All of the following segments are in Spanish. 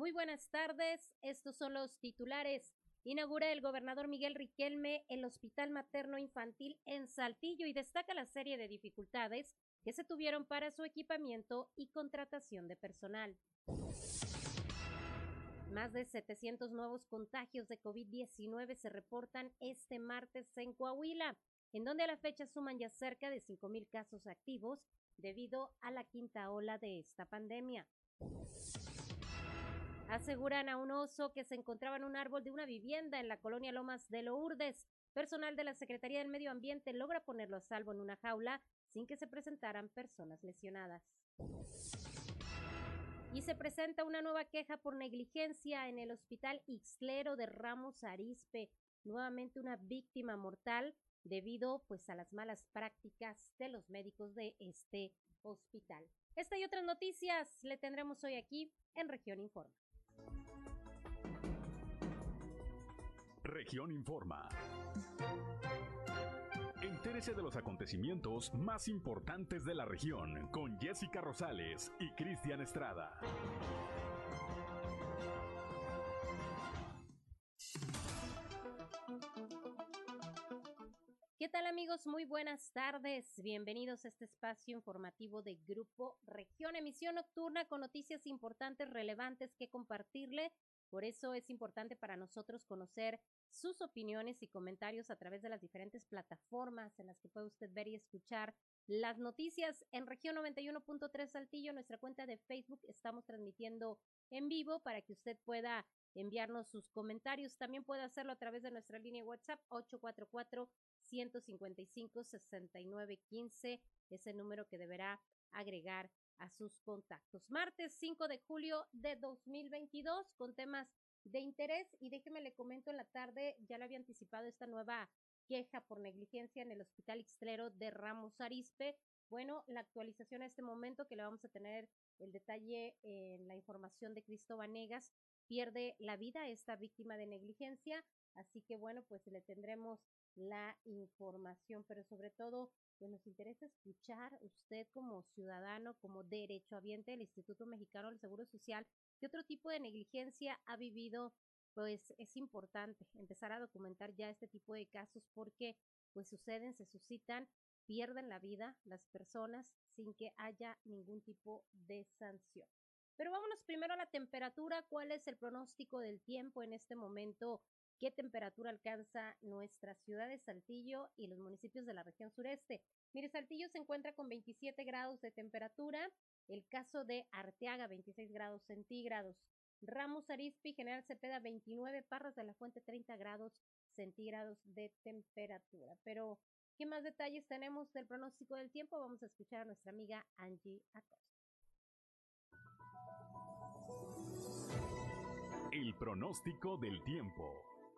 Muy buenas tardes, estos son los titulares. Inaugura el gobernador Miguel Riquelme el Hospital Materno Infantil en Saltillo y destaca la serie de dificultades que se tuvieron para su equipamiento y contratación de personal. Más de 700 nuevos contagios de COVID-19 se reportan este martes en Coahuila, en donde a la fecha suman ya cerca de 5.000 casos activos debido a la quinta ola de esta pandemia. Aseguran a un oso que se encontraba en un árbol de una vivienda en la colonia Lomas de Lourdes. Personal de la Secretaría del Medio Ambiente logra ponerlo a salvo en una jaula sin que se presentaran personas lesionadas. Y se presenta una nueva queja por negligencia en el Hospital Ixlero de Ramos Arispe. Nuevamente una víctima mortal debido pues a las malas prácticas de los médicos de este hospital. Esta y otras noticias le tendremos hoy aquí en Región Informa. Región Informa. Entérese de los acontecimientos más importantes de la región con Jessica Rosales y Cristian Estrada. Tal amigos? Muy buenas tardes. Bienvenidos a este espacio informativo de Grupo Región, emisión nocturna con noticias importantes, relevantes que compartirle por eso es importante para nosotros conocer sus opiniones y comentarios a través de las diferentes plataformas en las que puede usted ver y escuchar las noticias en región 91.3 Saltillo, nuestra cuenta de Facebook. Estamos transmitiendo en vivo para que usted pueda enviarnos sus comentarios. También puede hacerlo a través de nuestra línea WhatsApp 844 155 6915, ese número que deberá agregar a sus contactos. Martes 5 de julio de 2022 con temas de interés y déjeme le comento en la tarde, ya le había anticipado esta nueva queja por negligencia en el Hospital Ixtlero de Ramos Arispe. Bueno, la actualización a este momento que le vamos a tener el detalle en la información de Cristo Vanegas, pierde la vida esta víctima de negligencia, así que bueno, pues le tendremos la información, pero sobre todo pues nos interesa escuchar usted como ciudadano, como derechohabiente del Instituto Mexicano del Seguro Social, qué otro tipo de negligencia ha vivido, pues es importante empezar a documentar ya este tipo de casos porque pues suceden, se suscitan, pierden la vida las personas sin que haya ningún tipo de sanción. Pero vámonos primero a la temperatura, cuál es el pronóstico del tiempo en este momento qué temperatura alcanza nuestra ciudad de Saltillo y los municipios de la región sureste. Mire, Saltillo se encuentra con 27 grados de temperatura, el caso de Arteaga 26 grados centígrados, Ramos Arizpe y General Cepeda 29, Parras de la Fuente 30 grados centígrados de temperatura. Pero, ¿qué más detalles tenemos del pronóstico del tiempo? Vamos a escuchar a nuestra amiga Angie Acosta. El pronóstico del tiempo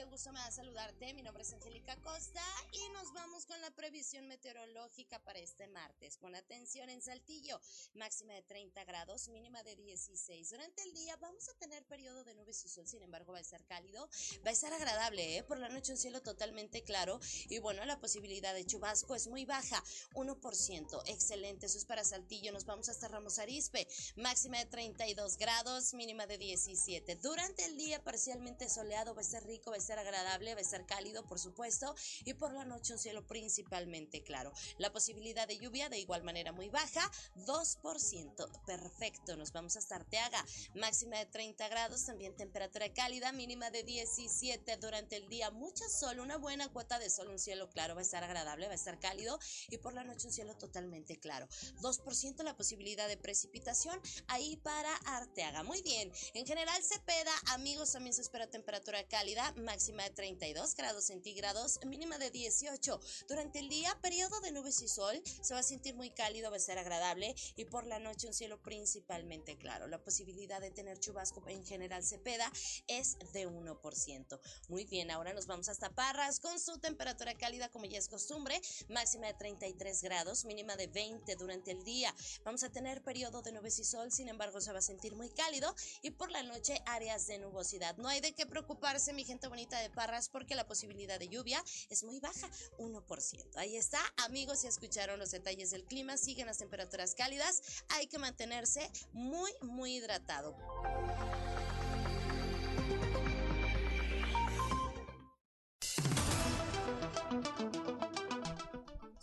Qué gusto me da saludarte. Mi nombre es Angélica Costa y nos vamos con la previsión meteorológica para este martes. Con atención en Saltillo, máxima de 30 grados, mínima de 16. Durante el día vamos a tener periodo de nubes y sol, sin embargo va a estar cálido, va a estar agradable, ¿eh? por la noche un cielo totalmente claro y bueno, la posibilidad de chubasco es muy baja, 1%. Excelente, eso es para Saltillo. Nos vamos hasta Ramos Arispe, máxima de 32 grados, mínima de 17. Durante el día parcialmente soleado, va a estar rico, va a estar agradable, va a estar cálido, por supuesto, y por la noche un cielo principalmente claro. La posibilidad de lluvia de igual manera muy baja, 2%. Perfecto, nos vamos hasta Arteaga, máxima de 30 grados, también temperatura cálida, mínima de 17 durante el día, mucha sol, una buena cuota de sol, un cielo claro, va a estar agradable, va a estar cálido y por la noche un cielo totalmente claro. 2% la posibilidad de precipitación ahí para Arteaga. Muy bien, en general Cepeda, amigos, también se espera temperatura cálida, máxima de 32 grados centígrados, mínima de 18. Durante el día, periodo de nubes y sol, se va a sentir muy cálido, va a ser agradable y por la noche un cielo principalmente claro. La posibilidad de tener chubasco en general Cepeda es de 1%. Muy bien, ahora nos vamos hasta Parras con su temperatura cálida como ya es costumbre, máxima de 33 grados, mínima de 20 durante el día. Vamos a tener periodo de nubes y sol, sin embargo se va a sentir muy cálido y por la noche áreas de nubosidad. No hay de qué preocuparse, mi gente bonita de Parras porque la posibilidad de lluvia es muy baja, 1%. Ahí está, amigos, ya escucharon los detalles del clima, siguen las temperaturas cálidas, hay que mantenerse muy, muy hidratado.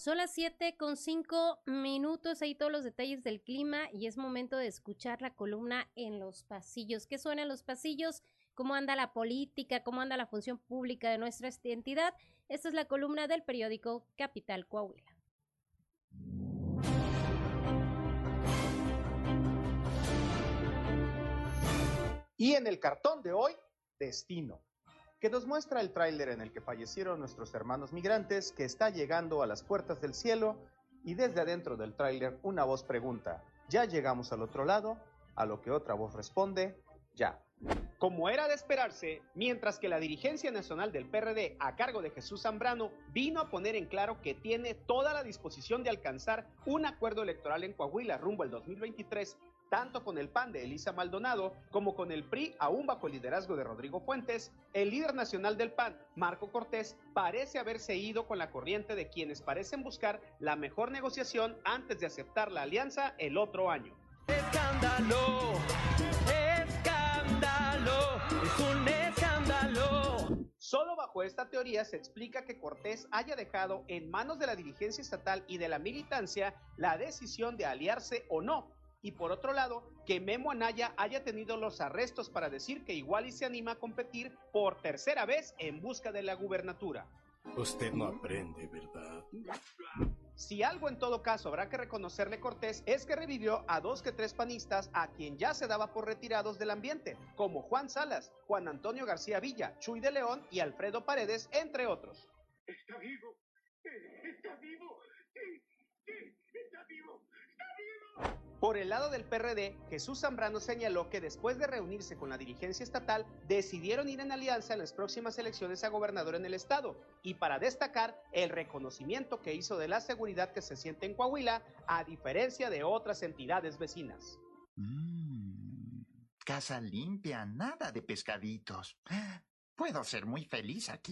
Son las 7 con 5 minutos, ahí todos los detalles del clima y es momento de escuchar la columna en los pasillos. ¿Qué suena en los pasillos? ¿Cómo anda la política? ¿Cómo anda la función pública de nuestra entidad? Esta es la columna del periódico Capital Coahuila. Y en el cartón de hoy, Destino que nos muestra el tráiler en el que fallecieron nuestros hermanos migrantes que está llegando a las puertas del cielo y desde adentro del tráiler una voz pregunta, ¿ya llegamos al otro lado? A lo que otra voz responde, ya. Como era de esperarse, mientras que la dirigencia nacional del PRD a cargo de Jesús Zambrano vino a poner en claro que tiene toda la disposición de alcanzar un acuerdo electoral en Coahuila rumbo al 2023 tanto con el PAN de Elisa Maldonado como con el PRI, aún bajo el liderazgo de Rodrigo Fuentes, el líder nacional del PAN, Marco Cortés, parece haberse ido con la corriente de quienes parecen buscar la mejor negociación antes de aceptar la alianza el otro año. Escándalo, escándalo, es un escándalo. Solo bajo esta teoría se explica que Cortés haya dejado en manos de la dirigencia estatal y de la militancia la decisión de aliarse o no y por otro lado, que Memo Anaya haya tenido los arrestos para decir que igual y se anima a competir por tercera vez en busca de la gubernatura. Usted no aprende, ¿verdad? Si algo en todo caso habrá que reconocerle Cortés es que revivió a dos que tres panistas a quien ya se daba por retirados del ambiente, como Juan Salas, Juan Antonio García Villa, Chuy de León y Alfredo Paredes, entre otros. Está vivo, está vivo, sí, sí, está vivo, está vivo. Por el lado del PRD, Jesús Zambrano señaló que después de reunirse con la dirigencia estatal, decidieron ir en alianza en las próximas elecciones a gobernador en el estado, y para destacar el reconocimiento que hizo de la seguridad que se siente en Coahuila, a diferencia de otras entidades vecinas. Mm, casa limpia, nada de pescaditos. Puedo ser muy feliz aquí.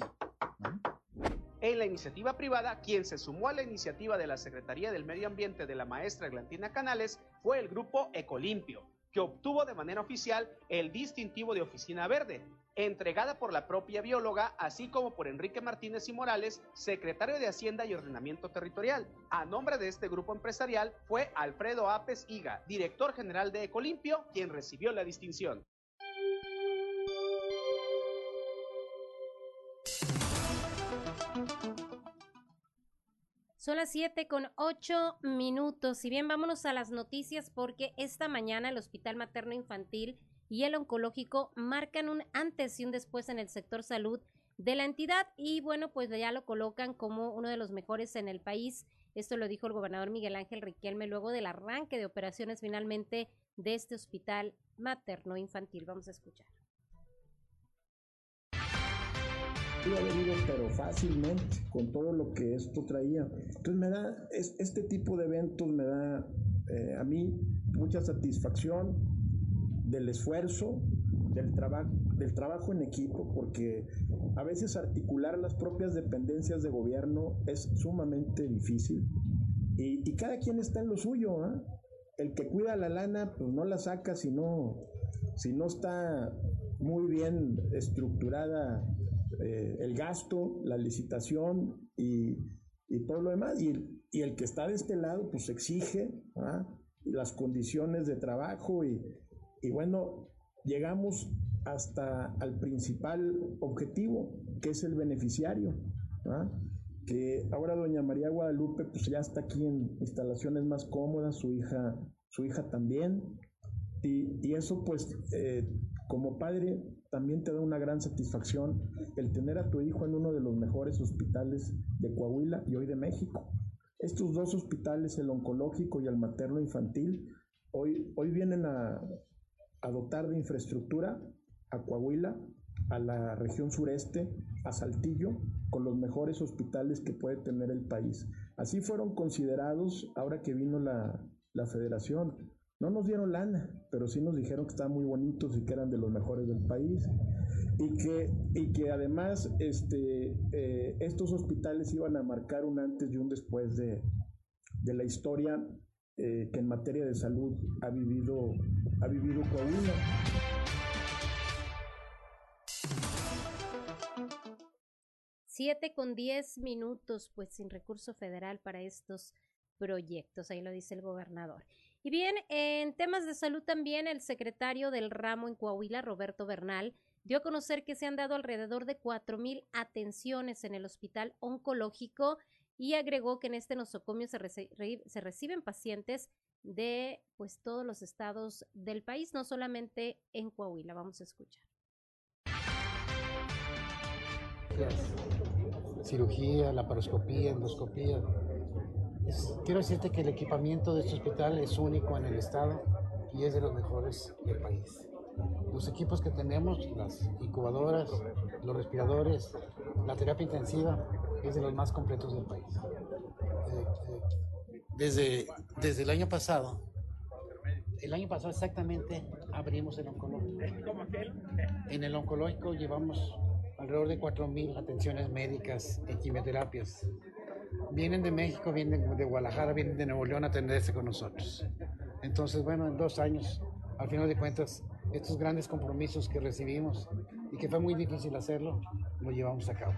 En la iniciativa privada, quien se sumó a la iniciativa de la Secretaría del Medio Ambiente de la maestra Glantina Canales fue el grupo Ecolimpio, que obtuvo de manera oficial el distintivo de Oficina Verde, entregada por la propia bióloga, así como por Enrique Martínez y Morales, secretario de Hacienda y Ordenamiento Territorial. A nombre de este grupo empresarial fue Alfredo Apes Higa, director general de Ecolimpio, quien recibió la distinción. Son las 7 con 8 minutos. Si bien, vámonos a las noticias porque esta mañana el Hospital Materno Infantil y el Oncológico marcan un antes y un después en el sector salud de la entidad y bueno, pues ya lo colocan como uno de los mejores en el país. Esto lo dijo el gobernador Miguel Ángel Riquelme luego del arranque de operaciones finalmente de este hospital materno infantil. Vamos a escuchar. Pero fácilmente con todo lo que esto traía. Entonces me da, es, este tipo de eventos me da eh, a mí mucha satisfacción del esfuerzo, del, trabajo del trabajo en equipo, porque a veces articular las propias dependencias de gobierno es sumamente difícil y, cada quien está en lo suyo. ¿ah? El que cuida la lana, pues no la saca si no, si no está muy bien estructurada eh, el gasto, la licitación y, todo lo demás. Y, el que está de este lado, pues exige las condiciones de trabajo y, bueno, llegamos hasta al principal objetivo, que es el beneficiario. que ahora doña María Guadalupe pues ya está aquí en instalaciones más cómodas, su hija, su hija también, y, eso pues eh, como padre también te da una gran satisfacción el tener a tu hijo en uno de los mejores hospitales de Coahuila y hoy de México. Estos dos hospitales, el oncológico y el materno infantil, hoy, hoy vienen a, a dotar de infraestructura a Coahuila, a la región sureste, a Saltillo, con los mejores hospitales que puede tener el país. Así fueron considerados ahora que vino la, la federación No nos dieron lana, pero sí nos dijeron que estaban muy bonitos y que eran de los mejores del país. Y que, y que además este, eh, estos hospitales iban a marcar un antes y un después de, de la historia eh, que en materia de salud ha vivido, ha vivido Coahuila. 7 con 10 minutos, pues sin recurso federal para estos proyectos, ahí lo dice el gobernador. Y bien, en temas de salud también, el secretario del ramo en Coahuila, Roberto Bernal, dio a conocer que se han dado alrededor de cuatro mil atenciones en el hospital oncológico y agregó que en este nosocomio se, se reciben pacientes de pues todos los estados del país, no solamente en Coahuila. Vamos a escuchar cirugía, laparoscopía, endoscopía. Quiero decirte que el equipamiento de este hospital es único en el estado y es de los mejores del país. Los equipos que tenemos, las incubadoras, los respiradores, la terapia intensiva, es de los más completos del país. Eh, eh, desde, desde el año pasado, el año pasado exactamente abrimos el oncológico. En el oncológico llevamos alrededor de 4.000 atenciones médicas y quimioterapias. Vienen de México, vienen de Guadalajara, vienen de Nuevo León a atenderse con nosotros. Entonces, bueno, en dos años, al final de cuentas, estos grandes compromisos que recibimos y que fue muy difícil hacerlo, lo llevamos a cabo.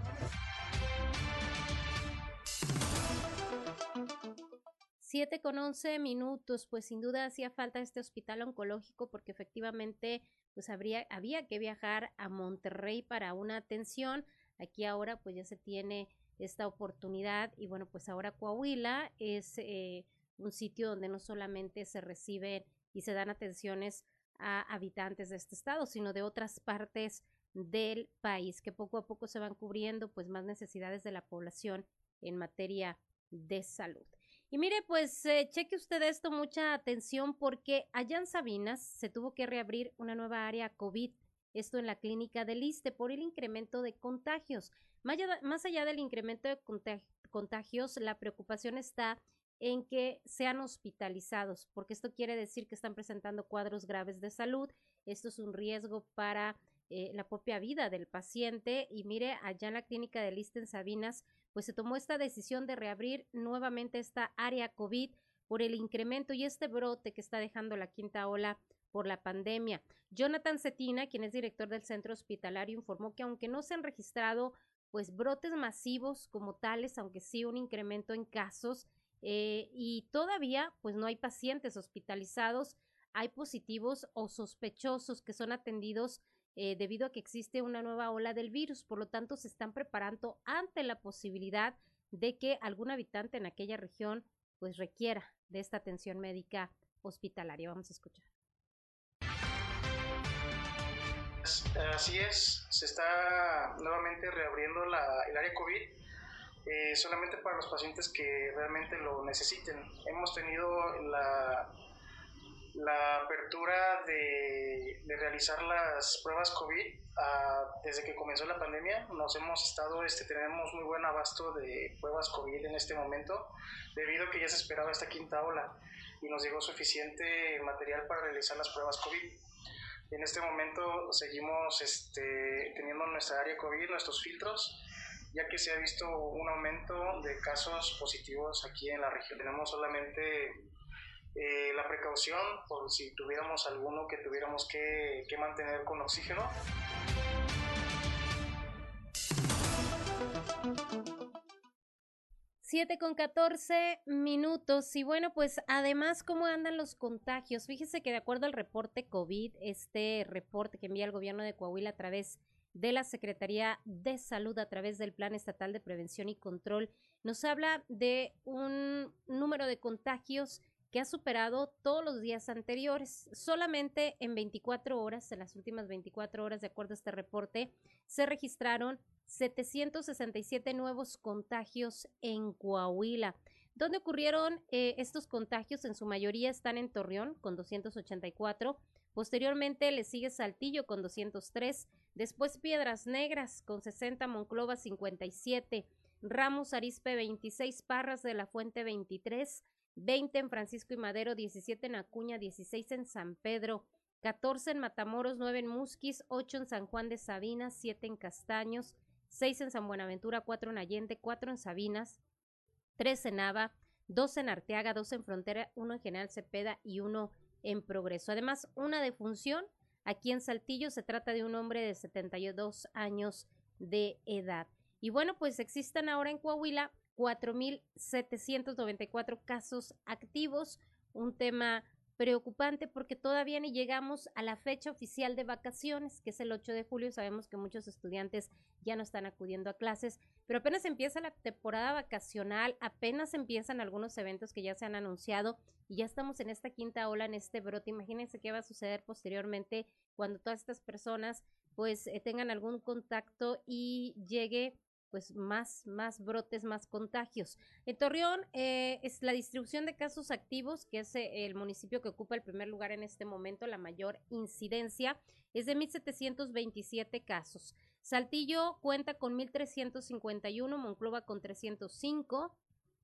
7 con 11 minutos, pues sin duda hacía falta este hospital oncológico porque efectivamente pues habría, había que viajar a Monterrey para una atención. Aquí ahora pues ya se tiene esta oportunidad y bueno, pues ahora Coahuila es eh, un sitio donde no solamente se reciben y se dan atenciones a habitantes de este estado, sino de otras partes del país, que poco a poco se van cubriendo pues más necesidades de la población en materia de salud. Y mire, pues eh, cheque usted esto, mucha atención, porque allá en Sabinas se tuvo que reabrir una nueva área COVID, esto en la clínica del ISTE, por el incremento de contagios. Más allá, del incremento de contagios, la preocupación está en que sean hospitalizados, porque esto quiere decir que están presentando cuadros graves de salud. Esto es un riesgo para eh, la propia vida del paciente. Y mire, allá en la clínica del ISTE en Sabinas, pues se tomó esta decisión de reabrir nuevamente esta área COVID por el incremento y este brote que está dejando la quinta ola por la pandemia. Jonathan Cetina, quien es director del centro hospitalario, informó que aunque no se han registrado pues brotes masivos como tales, aunque sí un incremento en casos eh, y todavía pues no hay pacientes hospitalizados, hay positivos o sospechosos que son atendidos eh, debido a que existe una nueva ola del virus. Por lo tanto, se están preparando ante la posibilidad de que algún habitante en aquella región pues requiera de esta atención médica hospitalaria. Vamos a escuchar. Así es, se está nuevamente reabriendo el área COVID eh, solamente para los pacientes que realmente lo necesiten. Hemos tenido la la apertura de, realizar las pruebas COVID ah, desde que comenzó la pandemia. Nos hemos estado, este, tenemos muy buen abasto de pruebas COVID en este momento, debido a que ya se esperaba esta quinta ola y nos llegó suficiente material para realizar las pruebas COVID. En este momento seguimos este, teniendo nuestra área COVID, nuestros filtros, ya que se ha visto un aumento de casos positivos aquí en la región. Tenemos solamente eh, la precaución por si tuviéramos alguno que tuviéramos que, que mantener con oxígeno. Siete con 14 minutos. Y bueno, pues además, ¿cómo andan los contagios? Fíjese que de acuerdo al reporte COVID, este reporte que envía el gobierno de Coahuila a través de la Secretaría de Salud, a través del Plan Estatal de Prevención y Control, nos habla de un número de contagios que ha superado todos los días anteriores. Solamente en 24 horas, en las últimas 24 horas, de acuerdo a este reporte, se registraron 767 nuevos contagios en Coahuila. ¿Dónde ocurrieron eh, estos contagios? En su mayoría están en Torreón con 284. Posteriormente le sigue Saltillo con 203. Después Piedras Negras con 60, Monclova 57, Ramos Arispe 26, Parras de la Fuente 23, 20 en Francisco y Madero, 17 en Acuña, 16 en San Pedro, 14 en Matamoros, 9 en Musquis, 8 en San Juan de Sabinas, 7 en Castaños, 6 en San Buenaventura, 4 en Allende, 4 en Sabinas, 3 en Nava, 2 en Arteaga, 2 en Frontera, 1 en General Cepeda y 1 en Progreso. Además, una defunción aquí en Saltillo se trata de un hombre de 72 años de edad. Y bueno, pues existen ahora en Coahuila 4.794 casos activos, un tema preocupante porque todavía ni llegamos a la fecha oficial de vacaciones, que es el 8 de julio. Sabemos que muchos estudiantes ya no están acudiendo a clases, pero apenas empieza la temporada vacacional, apenas empiezan algunos eventos que ya se han anunciado y ya estamos en esta quinta ola, en este brote. Imagínense qué va a suceder posteriormente cuando todas estas personas pues eh, tengan algún contacto y llegue pues más, más brotes, más contagios. En Torreón eh, es la distribución de casos activos, que es eh, el municipio que ocupa el primer lugar en este momento, la mayor incidencia, es de 1.727 casos. Saltillo cuenta con 1.351, Monclova con 305,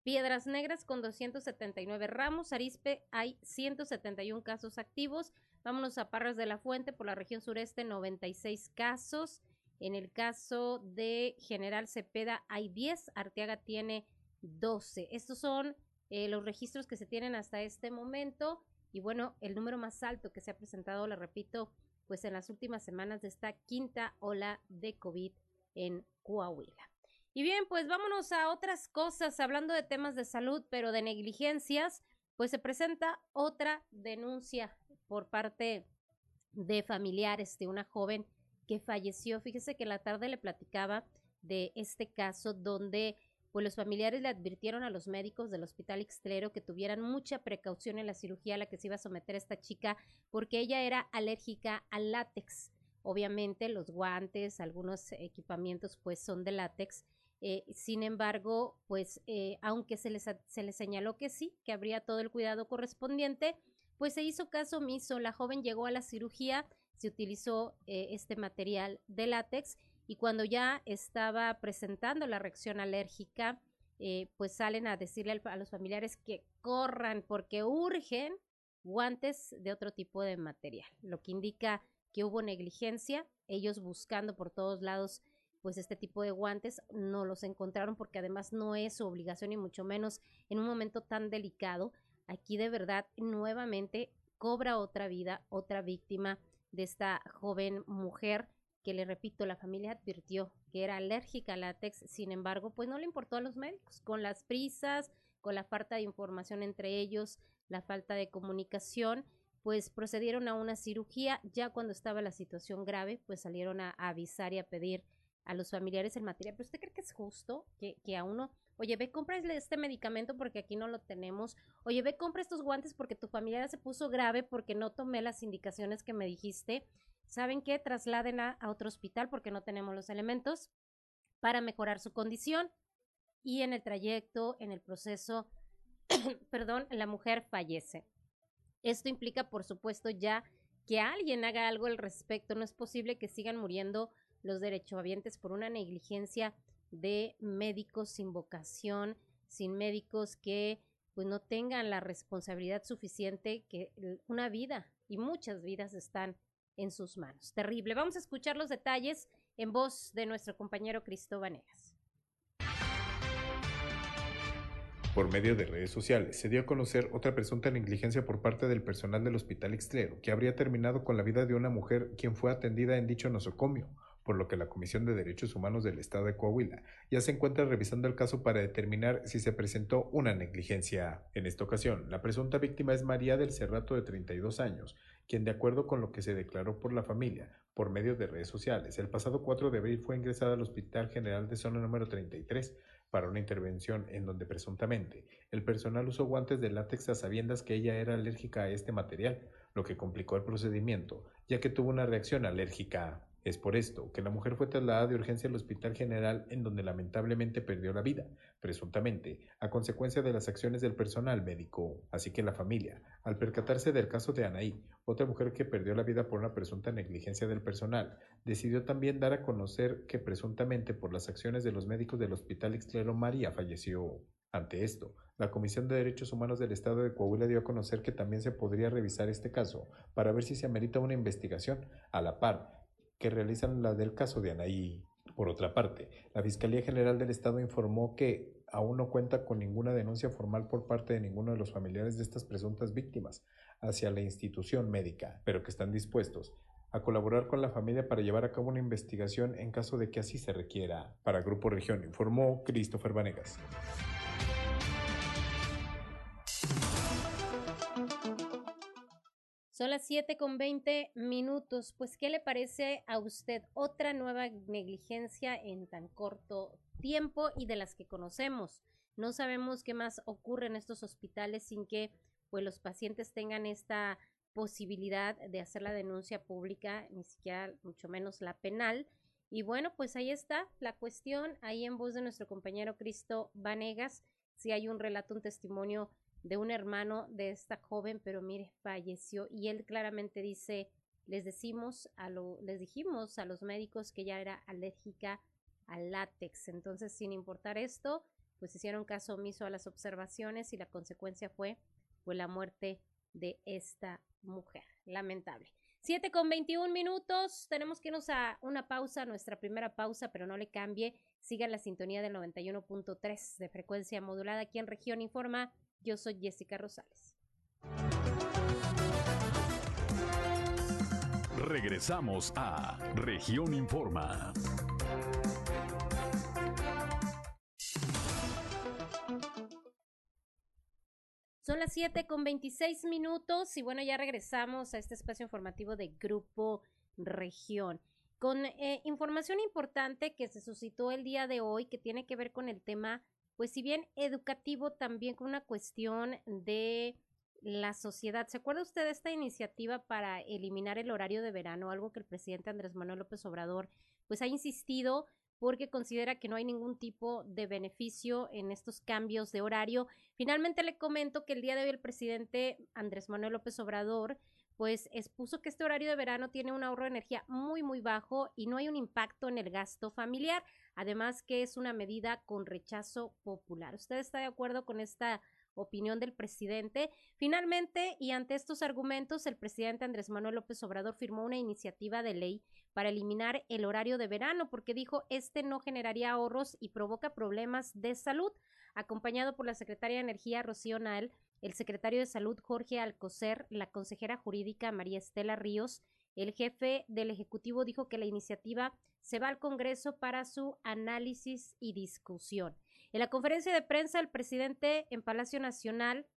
Piedras Negras con 279 ramos, Arispe hay 171 casos activos, vámonos a Parras de la Fuente por la región sureste 96 casos, en el caso de General Cepeda hay 10, Arteaga tiene 12. Estos son eh, los registros que se tienen hasta este momento y bueno, el número más alto que se ha presentado, le repito, pues en las últimas semanas de esta quinta ola de COVID en Coahuila. Y bien, pues vámonos a otras cosas, hablando de temas de salud, pero de negligencias, pues se presenta otra denuncia por parte de familiares de una joven que falleció. Fíjese que la tarde le platicaba de este caso donde pues los familiares le advirtieron a los médicos del Hospital Ixtlero que tuvieran mucha precaución en la cirugía a la que se iba a someter esta chica porque ella era alérgica al látex. Obviamente los guantes, algunos equipamientos pues son de látex. Eh, sin embargo, pues eh, aunque se les, se les señaló que sí, que habría todo el cuidado correspondiente, pues se hizo caso omiso. La joven llegó a la cirugía se utilizó eh, este material de látex y cuando ya estaba presentando la reacción alérgica, eh, pues salen a decirle a los familiares que corran porque urgen guantes de otro tipo de material, lo que indica que hubo negligencia, ellos buscando por todos lados pues este tipo de guantes no los encontraron porque además no es su obligación y mucho menos en un momento tan delicado. Aquí de verdad nuevamente cobra otra vida, otra víctima de esta joven mujer que le repito, la familia advirtió que era alérgica al látex, sin embargo, pues no le importó a los médicos, con las prisas, con la falta de información entre ellos, la falta de comunicación, pues procedieron a una cirugía, ya cuando estaba la situación grave, pues salieron a, avisar y a pedir a los familiares el material. Pero usted cree que es justo que, que a uno, oye, ve, cómprale este medicamento porque aquí no lo tenemos, oye, ve, compra estos guantes porque tu familiar se puso grave porque no tomé las indicaciones que me dijiste. ¿Saben qué? Trasladen a, a otro hospital porque no tenemos los elementos para mejorar su condición. Y en el trayecto, en el proceso, perdón, la mujer fallece. Esto implica, por supuesto, ya que alguien haga algo al respecto. No es posible que sigan muriendo los derechohabientes por una negligencia de médicos sin vocación, sin médicos que pues no tengan la responsabilidad suficiente que una vida y muchas vidas están en sus manos. Terrible. Vamos a escuchar los detalles en voz de nuestro compañero Cristóbal Negas. Por medio de redes sociales se dio a conocer otra presunta negligencia por parte del personal del Hospital Ixtlero, que habría terminado con la vida de una mujer quien fue atendida en dicho nosocomio, por lo que la Comisión de Derechos Humanos del Estado de Coahuila ya se encuentra revisando el caso para determinar si se presentó una negligencia. En esta ocasión, la presunta víctima es María del Cerrato de 32 años, quien de acuerdo con lo que se declaró por la familia, por medio de redes sociales, el pasado 4 de abril fue ingresada al Hospital General de Zona número 33 para una intervención en donde presuntamente el personal usó guantes de látex a sabiendas que ella era alérgica a este material, lo que complicó el procedimiento, ya que tuvo una reacción alérgica. Es por esto que la mujer fue trasladada de urgencia al Hospital General en donde lamentablemente perdió la vida, presuntamente, a consecuencia de las acciones del personal médico. Así que la familia, al percatarse del caso de Anaí, otra mujer que perdió la vida por una presunta negligencia del personal, decidió también dar a conocer que presuntamente por las acciones de los médicos del Hospital Ixtlero María falleció. Ante esto, la Comisión de Derechos Humanos del Estado de Coahuila dio a conocer que también se podría revisar este caso para ver si se amerita una investigación a la par que realizan la del caso de Anaí. Por otra parte, la Fiscalía General del Estado informó que aún no cuenta con ninguna denuncia formal por parte de ninguno de los familiares de estas presuntas víctimas hacia la institución médica, pero que están dispuestos a colaborar con la familia para llevar a cabo una investigación en caso de que así se requiera. Para Grupo Región informó Christopher Vanegas. Son las 7 con 20 minutos. Pues, ¿qué le parece a usted otra nueva negligencia en tan corto tiempo y de las que conocemos? No sabemos qué más ocurre en estos hospitales sin que pues, los pacientes tengan esta posibilidad de hacer la denuncia pública, ni siquiera mucho menos la penal. Y bueno, pues ahí está la cuestión, ahí en voz de nuestro compañero Cristo Vanegas, si hay un relato, un testimonio de un hermano de esta joven, pero mire, falleció y él claramente dice, les decimos a lo, les dijimos a los médicos que ya era alérgica al látex. Entonces, sin importar esto, pues hicieron caso omiso a las observaciones y la consecuencia fue pues la muerte de esta mujer. Lamentable. 7 con 21 minutos. Tenemos que irnos a una pausa, nuestra primera pausa, pero no le cambie. Siga la sintonía del 91.3 de frecuencia modulada aquí en Región Informa. Yo soy Jessica Rosales. Regresamos a Región Informa. Son las 7 con 26 minutos y bueno, ya regresamos a este espacio informativo de Grupo Región con eh, información importante que se suscitó el día de hoy que tiene que ver con el tema pues si bien educativo, también con una cuestión de la sociedad. ¿Se acuerda usted de esta iniciativa para eliminar el horario de verano? Algo que el presidente Andrés Manuel López Obrador pues ha insistido porque considera que no hay ningún tipo de beneficio en estos cambios de horario. Finalmente le comento que el día de hoy el presidente Andrés Manuel López Obrador pues expuso que este horario de verano tiene un ahorro de energía muy muy bajo y no hay un impacto en el gasto familiar. Además que es una medida con rechazo popular. ¿Usted está de acuerdo con esta opinión del presidente? Finalmente, y ante estos argumentos, el presidente Andrés Manuel López Obrador firmó una iniciativa de ley para eliminar el horario de verano porque dijo este no generaría ahorros y provoca problemas de salud. Acompañado por la secretaria de Energía Rocío Nal, el secretario de Salud Jorge Alcocer, la consejera jurídica María Estela Ríos el jefe del Ejecutivo dijo que la iniciativa se va al Congreso para su análisis y discusión. En la conferencia de prensa, el presidente en Palacio Nacional,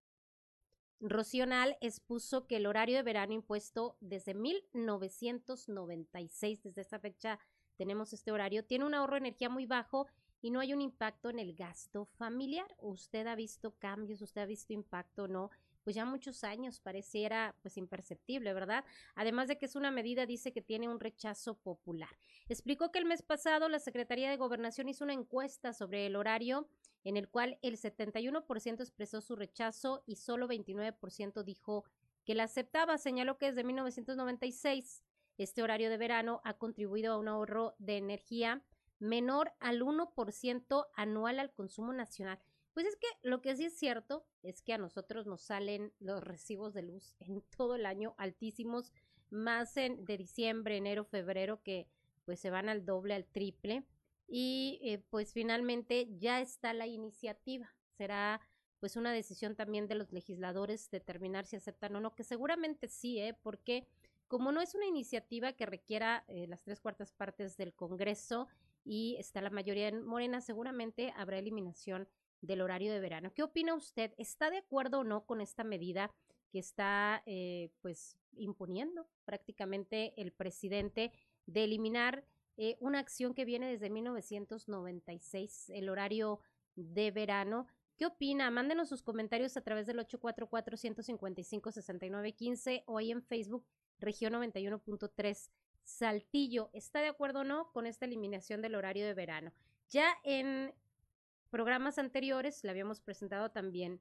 Rocional, expuso que el horario de verano impuesto desde 1996, desde esta fecha tenemos este horario, tiene un ahorro de energía muy bajo y no hay un impacto en el gasto familiar. ¿Usted ha visto cambios? ¿Usted ha visto impacto no? Pues ya muchos años pareciera pues imperceptible, ¿verdad? Además de que es una medida, dice que tiene un rechazo popular. Explicó que el mes pasado la Secretaría de Gobernación hizo una encuesta sobre el horario en el cual el 71% expresó su rechazo y solo 29% dijo que la aceptaba. Señaló que desde 1996 este horario de verano ha contribuido a un ahorro de energía menor al 1% anual al consumo nacional. Pues es que lo que sí es cierto es que a nosotros nos salen los recibos de luz en todo el año altísimos, más en de diciembre, enero, febrero, que pues se van al doble, al triple. Y eh, pues finalmente ya está la iniciativa. Será pues una decisión también de los legisladores determinar si aceptan o no, que seguramente sí, ¿eh? porque como no es una iniciativa que requiera eh, las tres cuartas partes del Congreso y está la mayoría en Morena, seguramente habrá eliminación del horario de verano. ¿Qué opina usted? ¿Está de acuerdo o no con esta medida que está eh, pues imponiendo prácticamente el presidente de eliminar eh, una acción que viene desde 1996, el horario de verano? ¿Qué opina? Mándenos sus comentarios a través del 844-155-6915 o ahí en Facebook, región 91.3 Saltillo. ¿Está de acuerdo o no con esta eliminación del horario de verano? Ya en programas anteriores le habíamos presentado también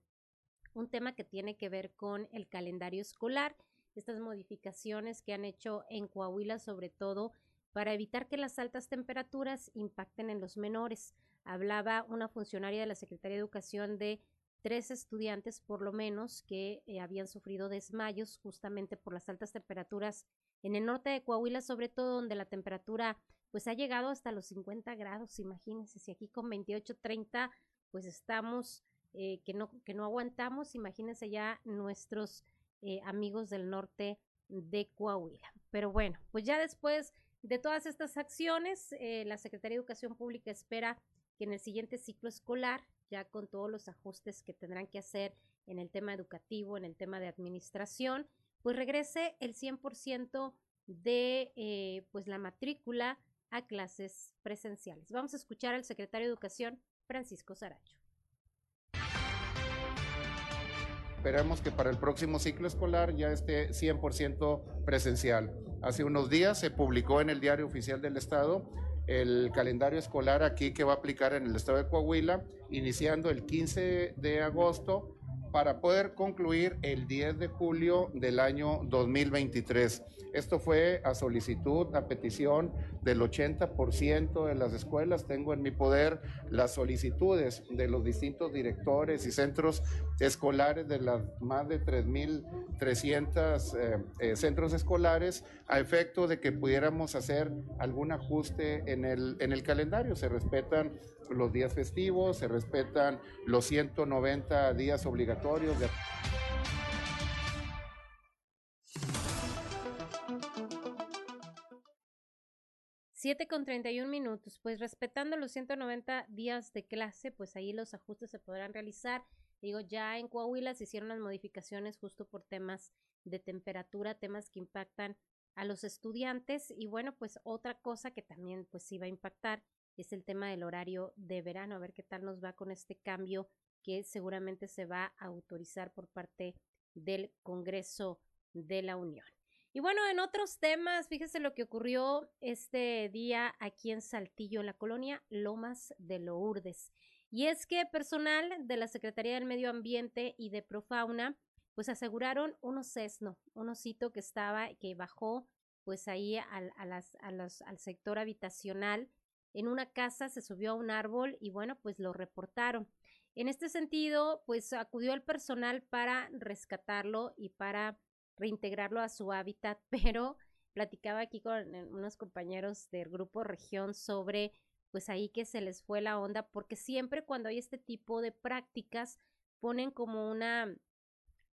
un tema que tiene que ver con el calendario escolar, estas modificaciones que han hecho en Coahuila sobre todo para evitar que las altas temperaturas impacten en los menores. Hablaba una funcionaria de la Secretaría de Educación de tres estudiantes por lo menos que eh, habían sufrido desmayos justamente por las altas temperaturas en el norte de Coahuila, sobre todo donde la temperatura pues ha llegado hasta los 50 grados, imagínense, si aquí con 28, 30 pues estamos eh, que, no, que no aguantamos, imagínense ya nuestros eh, amigos del norte de Coahuila. Pero bueno, pues ya después de todas estas acciones, la Secretaría de Educación Pública espera que en el siguiente ciclo escolar ya con todos los ajustes que tendrán que hacer en el tema educativo, en el tema de administración, pues regrese el 100% de eh, pues la matrícula a clases presenciales. Vamos a escuchar al secretario de Educación, Francisco Saracho. Esperamos que para el próximo ciclo escolar ya esté 100% presencial. Hace unos días se publicó en el Diario Oficial del Estado el calendario escolar aquí que va a aplicar en el estado de Coahuila, iniciando el 15 de agosto para poder concluir el 10 de julio del año 2023. Esto fue a solicitud, a petición del 80% de las escuelas. Tengo en mi poder las solicitudes de los distintos directores y centros escolares de las más de 3.300 eh, eh, centros escolares a efecto de que pudiéramos hacer algún ajuste en el, en el calendario. Se respetan los días festivos, se respetan los 190 días obligatorios de... 7 con 31 minutos, pues respetando los 190 días de clase, pues ahí los ajustes se podrán realizar. Digo, ya en Coahuila se hicieron las modificaciones justo por temas de temperatura, temas que impactan a los estudiantes y bueno, pues otra cosa que también pues iba a impactar es el tema del horario de verano, a ver qué tal nos va con este cambio que seguramente se va a autorizar por parte del Congreso de la Unión. Y bueno, en otros temas, fíjese lo que ocurrió este día aquí en Saltillo, en la colonia Lomas de Lourdes. Y es que personal de la Secretaría del Medio Ambiente y de Profauna, pues aseguraron un osesno, un osito que estaba, que bajó pues ahí al, a las, a los, al sector habitacional. En una casa se subió a un árbol y bueno, pues lo reportaron. En este sentido, pues acudió el personal para rescatarlo y para reintegrarlo a su hábitat, pero platicaba aquí con eh, unos compañeros del grupo región sobre pues ahí que se les fue la onda porque siempre cuando hay este tipo de prácticas ponen como una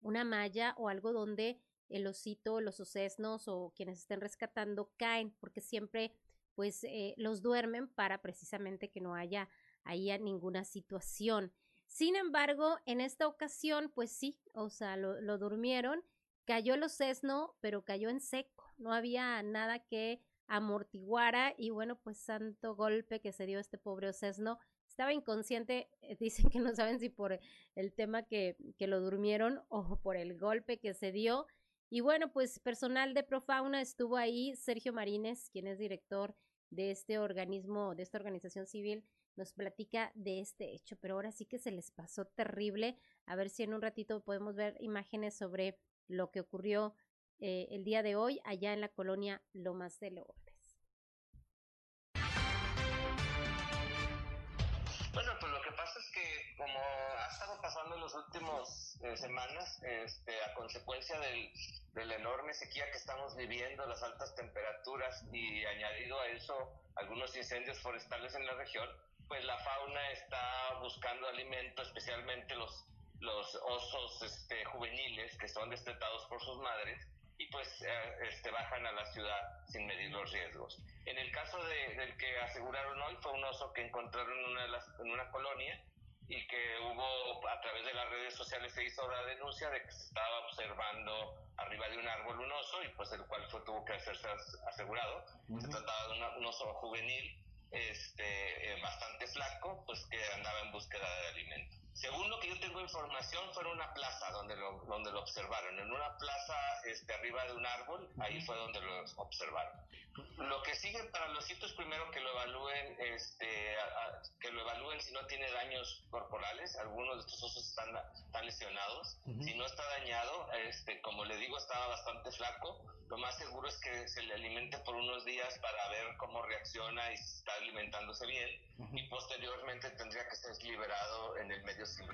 una malla o algo donde el osito, los osesnos o quienes estén rescatando caen porque siempre pues eh, los duermen para precisamente que no haya ahí ninguna situación. Sin embargo, en esta ocasión, pues sí, o sea, lo, durmieron Cayó el sesno, pero cayó en seco. No había nada que amortiguara y bueno, pues santo golpe que se dio este pobre osesno. Estaba inconsciente, eh, dicen que no saben si por el tema que, que lo durmieron o por el golpe que se dio. Y bueno, pues personal de Profauna estuvo ahí, Sergio Marínez, quien es director de este organismo, de esta organización civil, nos platica de este hecho, pero ahora sí que se les pasó terrible. A ver si en un ratito podemos ver imágenes sobre lo que ocurrió eh, el día de hoy allá en la colonia Lomas de Lourdes. Las últimas eh, semanas, este, a consecuencia del, de la enorme sequía que estamos viviendo, las altas temperaturas y añadido a eso algunos incendios forestales en la región, pues la fauna está buscando alimento, especialmente los los osos este, juveniles que son destetados por sus madres y pues eh, este, bajan a la ciudad sin medir los riesgos. En el caso de, del que aseguraron hoy fue un oso que encontraron en una, en una colonia y que hubo a través de las redes sociales se hizo la denuncia de que se estaba observando arriba de un árbol un oso y pues el cual fue, tuvo que hacerse asegurado. Se trataba de un oso juvenil este, eh, bastante flaco, pues que andaba en búsqueda de alimento. Según lo que yo tengo información, fue en una plaza donde lo, donde lo observaron. En una plaza este, arriba de un árbol, ahí fue donde lo observaron. Lo que sigue para los sitios, primero que lo evalúen, este, que lo evalúen si no tiene daños corporales. Algunos de estos osos están, lesionados. Si no está dañado, este, como le digo, estaba bastante flaco. Lo más seguro es que se le alimente por unos días para ver cómo reacciona y si está alimentándose bien y posteriormente tendría que ser liberado en el medio civil.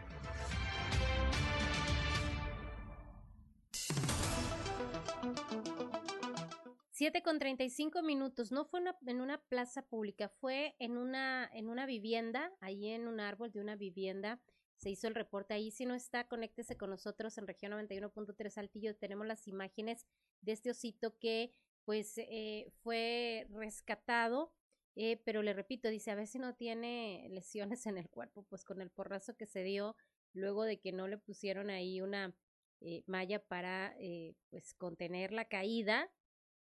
7 con 35 minutos. No fue en una plaza pública, fue en una, en una vivienda, ahí en un árbol de una vivienda. Se hizo el reporte ahí. Si no está, conéctese con nosotros en región 91.3 Saltillo. Tenemos las imágenes de este osito que pues eh, fue rescatado. Eh, pero le repito, dice, a ver si no tiene lesiones en el cuerpo, pues con el porrazo que se dio luego de que no le pusieron ahí una eh, malla para pues contener la caída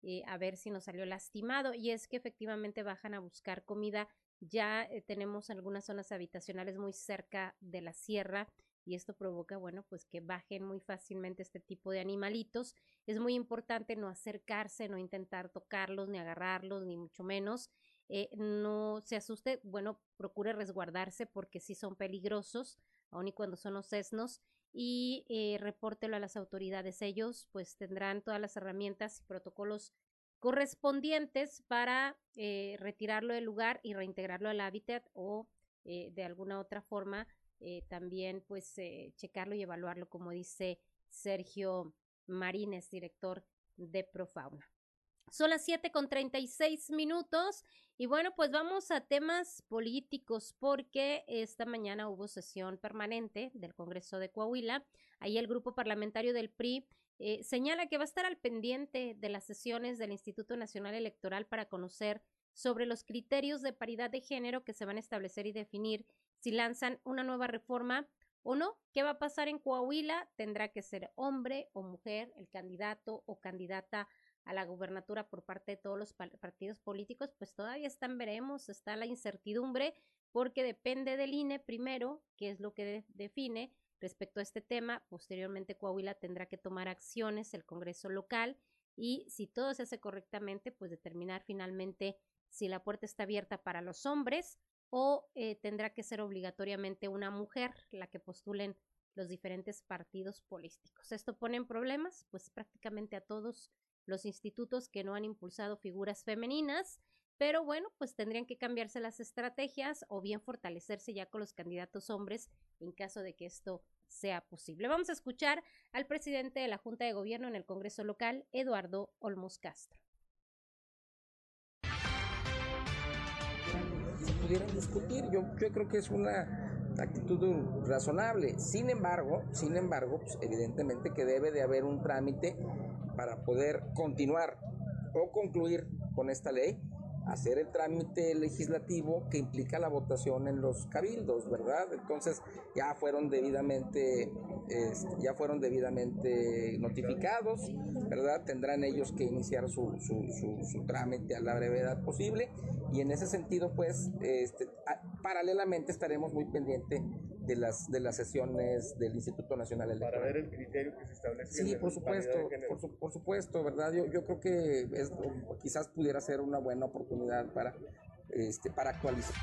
eh, a ver si nos salió lastimado. Y es que efectivamente bajan a buscar comida. Ya eh, tenemos algunas zonas habitacionales muy cerca de la sierra y esto provoca, bueno, pues que bajen muy fácilmente este tipo de animalitos. Es muy importante no acercarse, no intentar tocarlos, ni agarrarlos, ni mucho menos. Eh, no se asuste, bueno, procure resguardarse porque sí son peligrosos, aun y cuando son los sesnos y eh, repórtelo a las autoridades. Ellos pues tendrán todas las herramientas y protocolos correspondientes para eh, retirarlo del lugar y reintegrarlo al hábitat o eh, de alguna otra forma eh, también pues checarlo y evaluarlo como dice Sergio Marínez, director de Profauna. Son las 7 con 36 minutos y bueno, pues vamos a temas políticos porque esta mañana hubo sesión permanente del Congreso de Coahuila. Ahí el grupo parlamentario del PRI eh, señala que va a estar al pendiente de las sesiones del Instituto Nacional Electoral para conocer sobre los criterios de paridad de género que se van a establecer y definir si lanzan una nueva reforma o no. ¿Qué va a pasar en Coahuila? Tendrá que ser hombre o mujer el candidato o candidata a la gubernatura por parte de todos los partidos políticos, pues todavía están, veremos, está la incertidumbre, porque depende del INE primero, que es lo que define respecto a este tema. Posteriormente, Coahuila tendrá que tomar acciones, el Congreso local, y si todo se hace correctamente, pues determinar finalmente si la puerta está abierta para los hombres o eh, tendrá que ser obligatoriamente una mujer la que postulen los diferentes partidos políticos. Esto pone en problemas, pues prácticamente a todos los institutos que no han impulsado figuras femeninas, pero bueno, pues tendrían que cambiarse las estrategias o bien fortalecerse ya con los candidatos hombres en caso de que esto sea posible. Vamos a escuchar al presidente de la Junta de Gobierno en el Congreso local, Eduardo Olmos Castro. Se pudieran discutir, yo, yo creo que es una actitud razonable. Sin embargo, sin embargo, pues evidentemente que debe de haber un trámite para poder continuar o concluir con esta ley, hacer el trámite legislativo que implica la votación en los cabildos, ¿verdad? Entonces ya fueron debidamente, ya fueron debidamente notificados, ¿verdad? Tendrán ellos que iniciar su, su, trámite a la brevedad posible y en ese sentido, pues, este, paralelamente estaremos muy pendientes de las de las sesiones del Instituto Nacional Electoral. Para ver el criterio que se establece. Sí, por supuesto, por, supuesto, ¿verdad? Yo, yo creo que es, quizás pudiera ser una buena oportunidad para, este, para actualizar.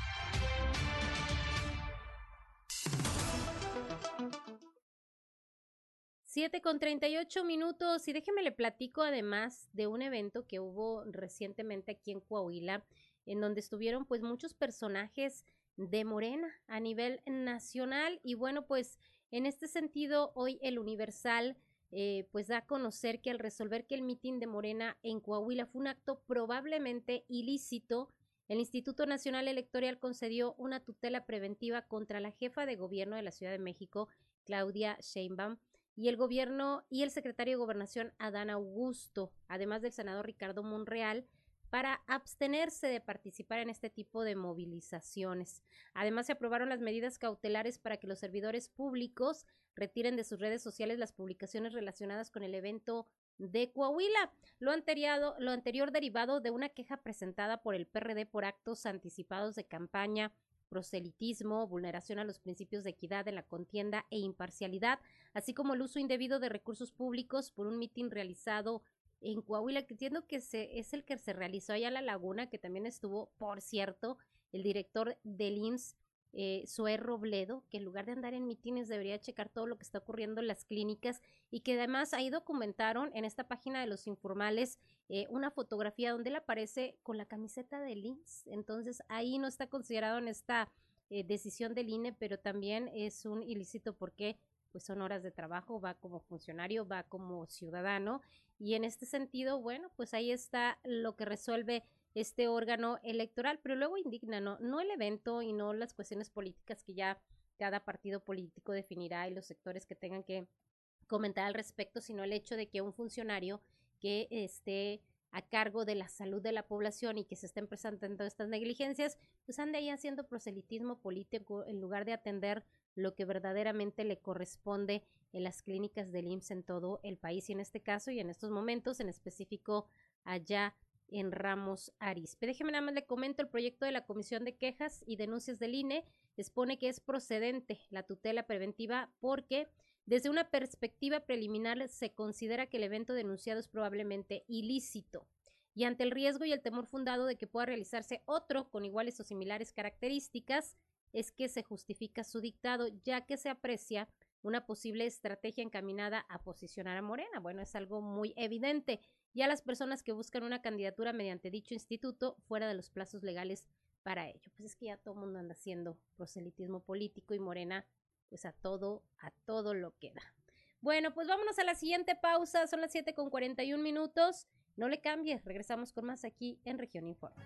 Siete con 38 minutos y déjeme le platico además de un evento que hubo recientemente aquí en Coahuila, en donde estuvieron pues muchos personajes de Morena a nivel nacional. Y bueno, pues en este sentido, hoy el Universal eh, pues da a conocer que al resolver que el mitin de Morena en Coahuila fue un acto probablemente ilícito, el Instituto Nacional Electoral concedió una tutela preventiva contra la jefa de gobierno de la Ciudad de México, Claudia Sheinbaum, y el gobierno y el secretario de Gobernación, Adán Augusto, además del senador Ricardo Monreal, para abstenerse de participar en este tipo de movilizaciones. Además, se aprobaron las medidas cautelares para que los servidores públicos retiren de sus redes sociales las publicaciones relacionadas con el evento de Coahuila. Lo anterior, derivado de una queja presentada por el PRD por actos anticipados de campaña proselitismo, vulneración a los principios de equidad en la contienda e imparcialidad, así como el uso indebido de recursos públicos por un mitin realizado en Coahuila, que entiendo que se, es el que se realizó allá en La Laguna, que también estuvo, por cierto, el director del IMSS eh, Zoé Robledo, que en lugar de andar en mítines debería checar todo lo que está ocurriendo en las clínicas y que además ahí documentaron en esta página de los informales eh, una fotografía donde él aparece con la camiseta de IMSS. Entonces ahí no está considerado en esta eh, decisión del INE, pero también es un ilícito porque pues son horas de trabajo, va como funcionario, va como ciudadano y en este sentido, bueno, pues ahí está lo que resuelve este órgano electoral, pero luego indigna, ¿no? No el evento y no las cuestiones políticas que ya cada partido político definirá y los sectores que tengan que comentar al respecto, sino el hecho de que un funcionario que esté a cargo de la salud de la población y que se estén presentando estas negligencias, pues ande ahí haciendo proselitismo político en lugar de atender lo que verdaderamente le corresponde en las clínicas del IMSS en todo el país y en este caso y en estos momentos en específico allá en Ramos Arizpe. Déjeme nada más le comento el proyecto de la Comisión de Quejas y Denuncias del INE expone que es procedente la tutela preventiva porque desde una perspectiva preliminar se considera que el evento denunciado es probablemente ilícito y ante el riesgo y el temor fundado de que pueda realizarse otro con iguales o similares características, es que se justifica su dictado, ya que se aprecia una posible estrategia encaminada a posicionar a Morena. Bueno, es algo muy evidente. Y a las personas que buscan una candidatura mediante dicho instituto fuera de los plazos legales para ello. Pues es que ya todo el mundo anda haciendo proselitismo político y Morena pues a todo, a todo lo que da. Bueno, pues vámonos a la siguiente pausa, son las 7 con 41 minutos. No le cambie, regresamos con más aquí en Región Informa.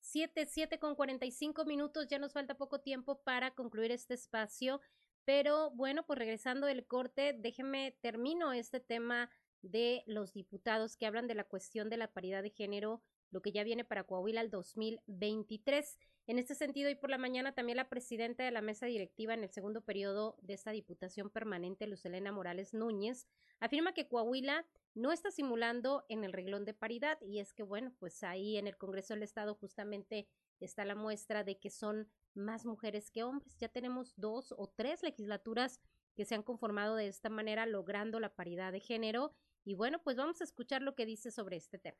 Siete, siete con 45 minutos, ya nos falta poco tiempo para concluir este espacio, pero bueno, pues regresando del corte, déjeme termino este tema de los diputados que hablan de la cuestión de la paridad de género, lo que ya viene para Coahuila al 2023. En este sentido, hoy por la mañana también la presidenta de la mesa directiva en el segundo periodo de esta diputación permanente, Luz Elena Morales Núñez, afirma que Coahuila no está simulando en el reglón de paridad y es que, bueno, pues ahí en el Congreso del Estado justamente está la muestra de que son más mujeres que hombres. Ya tenemos dos o tres legislaturas que se han conformado de esta manera, logrando la paridad de género y bueno, pues vamos a escuchar lo que dice sobre este tema.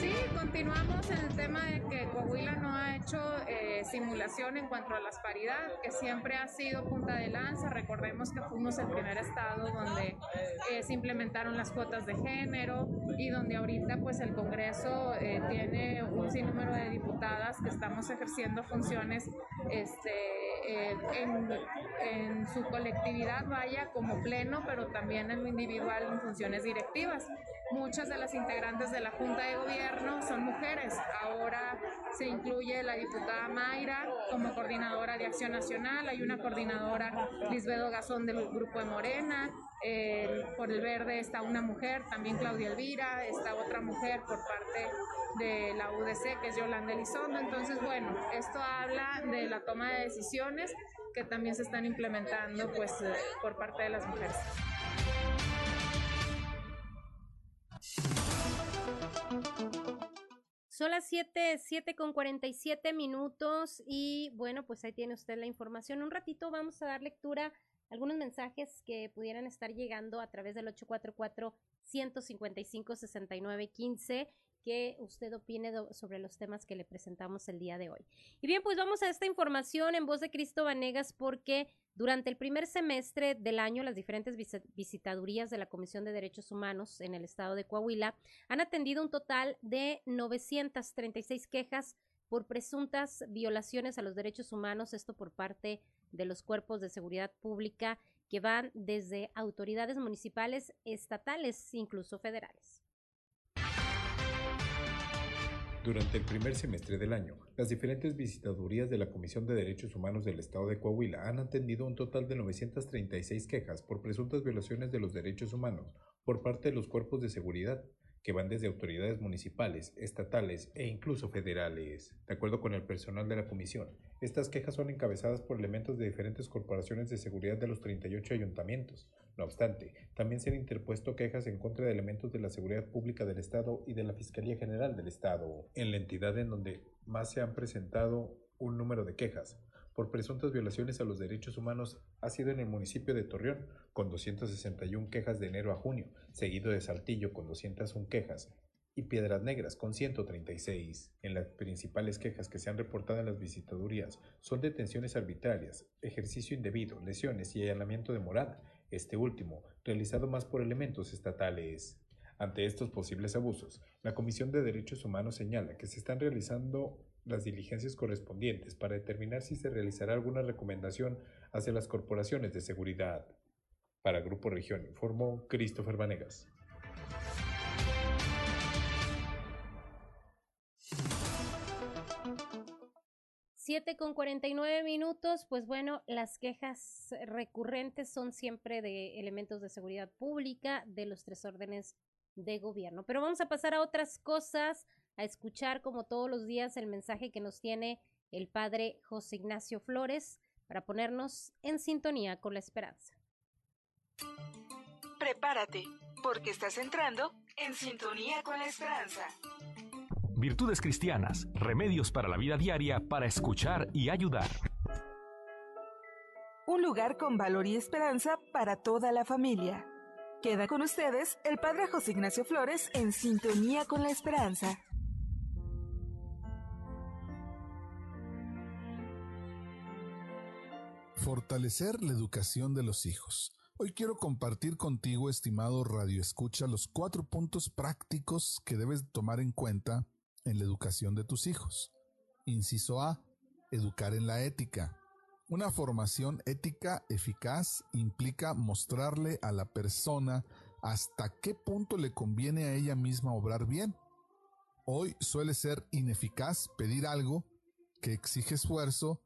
Sí, continuamos en el tema de que Coahuila no ha hecho eh, simulación en cuanto a las paridad, que siempre ha sido punta de lanza. Recordemos que fuimos el primer estado donde eh, se implementaron las cuotas de género y donde ahorita pues el Congreso eh, tiene un sinnúmero de diputadas que estamos ejerciendo funciones este, en, en su colectividad, vaya, como pleno, pero también en lo individual en funciones directivas. Muchas de las integrantes de la Junta de Gobierno son mujeres. Ahora se incluye la diputada Mayra como coordinadora de Acción Nacional. Hay una coordinadora, Lisbedo Gazón, del Grupo de Morena. por el verde está una mujer, también Claudia Elvira. Está otra mujer por parte de la UDC, que es Yolanda Elizondo. Entonces, bueno, esto habla de la toma de decisiones que también se están implementando pues, eh, por parte de las mujeres. Son las 7, 7 con 47 minutos y bueno, pues ahí tiene usted la información. Un ratito vamos a dar lectura a algunos mensajes que pudieran estar llegando a través del 844-155-6915 que usted opine sobre los temas que le presentamos el día de hoy. Y bien, pues vamos a esta información en voz de Cristo Vanegas porque durante el primer semestre del año las diferentes visitadurías de la Comisión de Derechos Humanos en el estado de Coahuila han atendido un total de 936 quejas por presuntas violaciones a los derechos humanos, esto por parte de los cuerpos de seguridad pública que van desde autoridades municipales, estatales, incluso federales. Durante el primer semestre del año, las diferentes visitadurías de la Comisión de Derechos Humanos del Estado de Coahuila han atendido un total de 936 quejas por presuntas violaciones de los derechos humanos por parte de los cuerpos de seguridad, que van desde autoridades municipales, estatales e incluso federales. De acuerdo con el personal de la comisión, estas quejas son encabezadas por elementos de diferentes corporaciones de seguridad de los 38 ayuntamientos, no obstante, también se han interpuesto quejas en contra de elementos de la seguridad pública del Estado y de la Fiscalía General del Estado, en la entidad en donde más se han presentado un número de quejas por presuntas violaciones a los derechos humanos ha sido en el municipio de Torreón, con 261 quejas de enero a junio, seguido de Saltillo con 201 quejas y Piedras Negras con 136. En las principales quejas que se han reportado en las visitadurías son detenciones arbitrarias, ejercicio indebido, lesiones y allanamiento de morada, este último realizado más por elementos estatales. Ante estos posibles abusos, la Comisión de Derechos Humanos señala que se están realizando las diligencias correspondientes para determinar si se realizará alguna recomendación hacia las corporaciones de seguridad. Para Grupo Región informó Christopher Vanegas. Siete con 49 minutos, pues bueno, las quejas recurrentes son siempre de elementos de seguridad pública de los tres órdenes de gobierno. Pero vamos a pasar a otras cosas a escuchar como todos los días el mensaje que nos tiene el padre José Ignacio Flores para ponernos en sintonía con la esperanza. Prepárate, porque estás entrando en sintonía con la esperanza. Virtudes cristianas, remedios para la vida diaria para escuchar y ayudar. Un lugar con valor y esperanza para toda la familia. Queda con ustedes el Padre José Ignacio Flores en sintonía con la esperanza. Fortalecer la educación de los hijos. Hoy quiero compartir contigo, estimado Radio Escucha, los cuatro puntos prácticos que debes tomar en cuenta en la educación de tus hijos. Inciso A. Educar en la ética. Una formación ética eficaz implica mostrarle a la persona hasta qué punto le conviene a ella misma obrar bien. Hoy suele ser ineficaz pedir algo que exige esfuerzo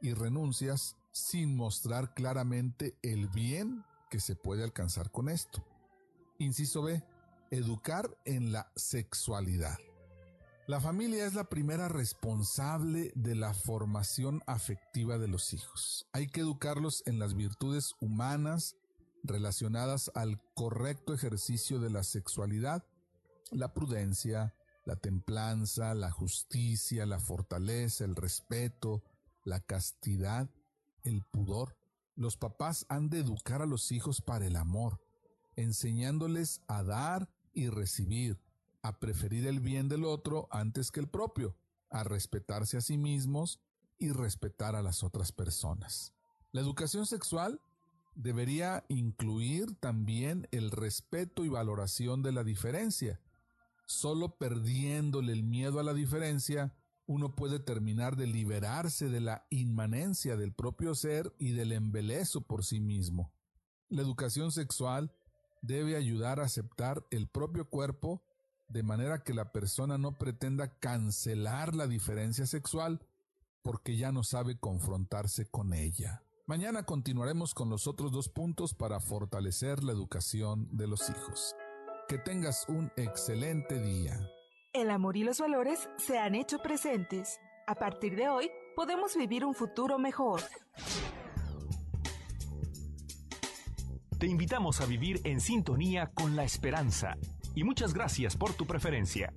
y renuncias sin mostrar claramente el bien que se puede alcanzar con esto. Inciso B. Educar en la sexualidad. La familia es la primera responsable de la formación afectiva de los hijos. Hay que educarlos en las virtudes humanas relacionadas al correcto ejercicio de la sexualidad, la prudencia, la templanza, la justicia, la fortaleza, el respeto, la castidad el pudor. Los papás han de educar a los hijos para el amor, enseñándoles a dar y recibir, a preferir el bien del otro antes que el propio, a respetarse a sí mismos y respetar a las otras personas. La educación sexual debería incluir también el respeto y valoración de la diferencia. Solo perdiéndole el miedo a la diferencia uno puede terminar de liberarse de la inmanencia del propio ser y del embelezo por sí mismo. La educación sexual debe ayudar a aceptar el propio cuerpo de manera que la persona no pretenda cancelar la diferencia sexual porque ya no sabe confrontarse con ella. Mañana continuaremos con los otros dos puntos para fortalecer la educación de los hijos. Que tengas un excelente día. El amor y los valores se han hecho presentes. A partir de hoy, podemos vivir un futuro mejor. Te invitamos a vivir en sintonía con la esperanza y muchas gracias por tu preferencia.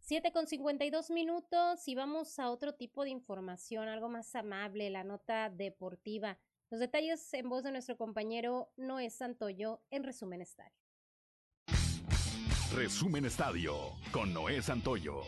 Siete con 52 minutos y vamos a otro tipo de información, algo más amable, la nota deportiva. Los detalles en voz de nuestro compañero Noé Santoyo en Resumen Estadio. Resumen Estadio con Noé Santoyo.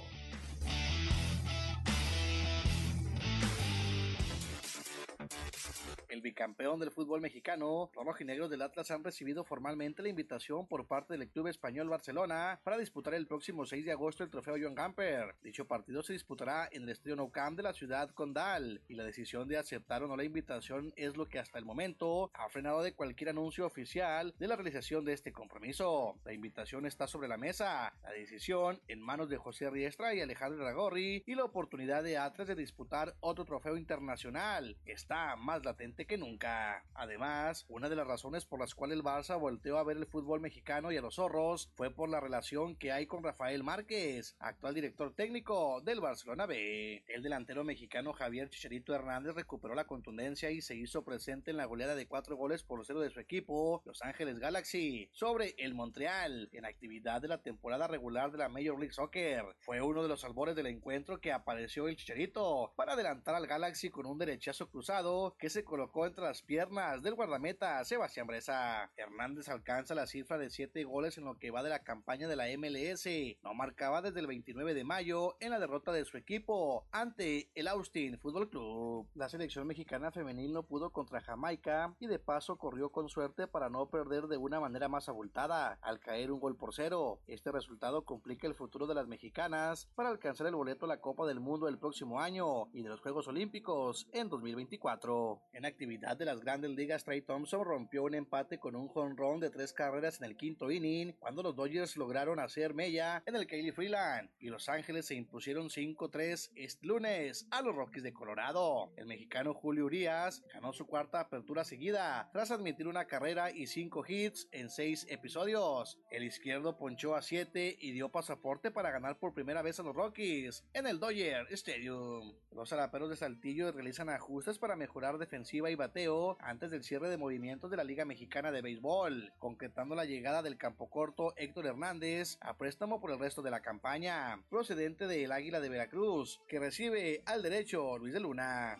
El bicampeón del fútbol mexicano, los rojinegros del Atlas han recibido formalmente la invitación por parte del club español Barcelona para disputar el próximo 6 de agosto el trofeo John Gamper. Dicho partido se disputará en el Estadio Nou Camp de la ciudad condal y la decisión de aceptar o no la invitación es lo que hasta el momento ha frenado de cualquier anuncio oficial de la realización de este compromiso. La invitación está sobre la mesa, la decisión en manos de José Riestra y Alejandro Ragorri y la oportunidad de Atlas de disputar otro trofeo internacional está más latente que nunca. Además, una de las razones por las cuales el Barça volteó a ver el fútbol mexicano y a los zorros fue por la relación que hay con Rafael Márquez, actual director técnico del Barcelona B. El delantero mexicano Javier Chicharito Hernández recuperó la contundencia y se hizo presente en la goleada de cuatro goles por cero de su equipo, Los Ángeles Galaxy, sobre el Montreal, en actividad de la temporada regular de la Major League Soccer. Fue uno de los albores del encuentro que apareció el Chicharito para adelantar al Galaxy con un derechazo cruzado que se colocó entre las piernas del guardameta Sebastián Bresa. Hernández alcanza la cifra de siete goles en lo que va de la campaña de la MLS. No marcaba desde el 29 de mayo en la derrota de su equipo ante el Austin Fútbol Club. La selección mexicana femenil no pudo contra Jamaica y de paso corrió con suerte para no perder de una manera más abultada al caer un gol por cero. Este resultado complica el futuro de las mexicanas para alcanzar el boleto a la Copa del Mundo el próximo año y de los Juegos Olímpicos en 2024. En actividad de las grandes ligas, Trey Thompson rompió un empate con un run de tres carreras en el quinto inning cuando los Dodgers lograron hacer mella en el Kelly Freeland y Los Ángeles se impusieron 5-3 este lunes a los Rockies de Colorado. El mexicano Julio Urias ganó su cuarta apertura seguida tras admitir una carrera y cinco hits en seis episodios. El izquierdo ponchó a 7 y dio pasaporte para ganar por primera vez a los Rockies en el Dodger Stadium. Los araperos de Saltillo realizan ajustes para mejorar defensiva y bateo antes del cierre de movimientos de la Liga Mexicana de Béisbol, concretando la llegada del campo corto Héctor Hernández a préstamo por el resto de la campaña, procedente del Águila de Veracruz, que recibe al derecho Luis de Luna.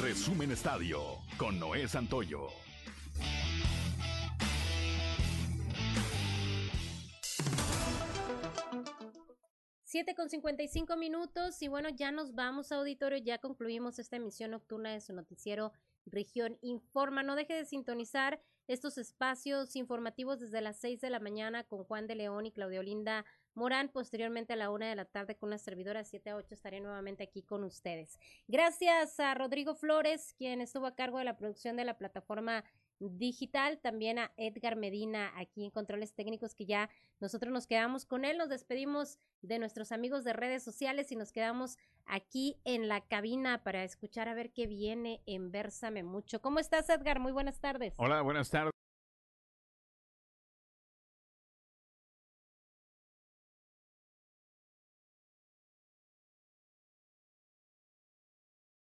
Resumen Estadio con Noé Santoyo. 7 con 55 minutos y bueno, ya nos vamos auditorio, ya concluimos esta emisión nocturna de su noticiero Región Informa. No deje de sintonizar estos espacios informativos desde las 6 de la mañana con Juan de León y Claudia Olinda Morán. Posteriormente a la una de la tarde con una servidora 7 a 8 estaré nuevamente aquí con ustedes. Gracias a Rodrigo Flores, quien estuvo a cargo de la producción de la plataforma digital, también a Edgar Medina aquí en Controles Técnicos, que ya nosotros nos quedamos con él, nos despedimos de nuestros amigos de redes sociales y nos quedamos aquí en la cabina para escuchar a ver qué viene en Versame Mucho. ¿Cómo estás, Edgar? Muy buenas tardes. Hola, buenas tardes.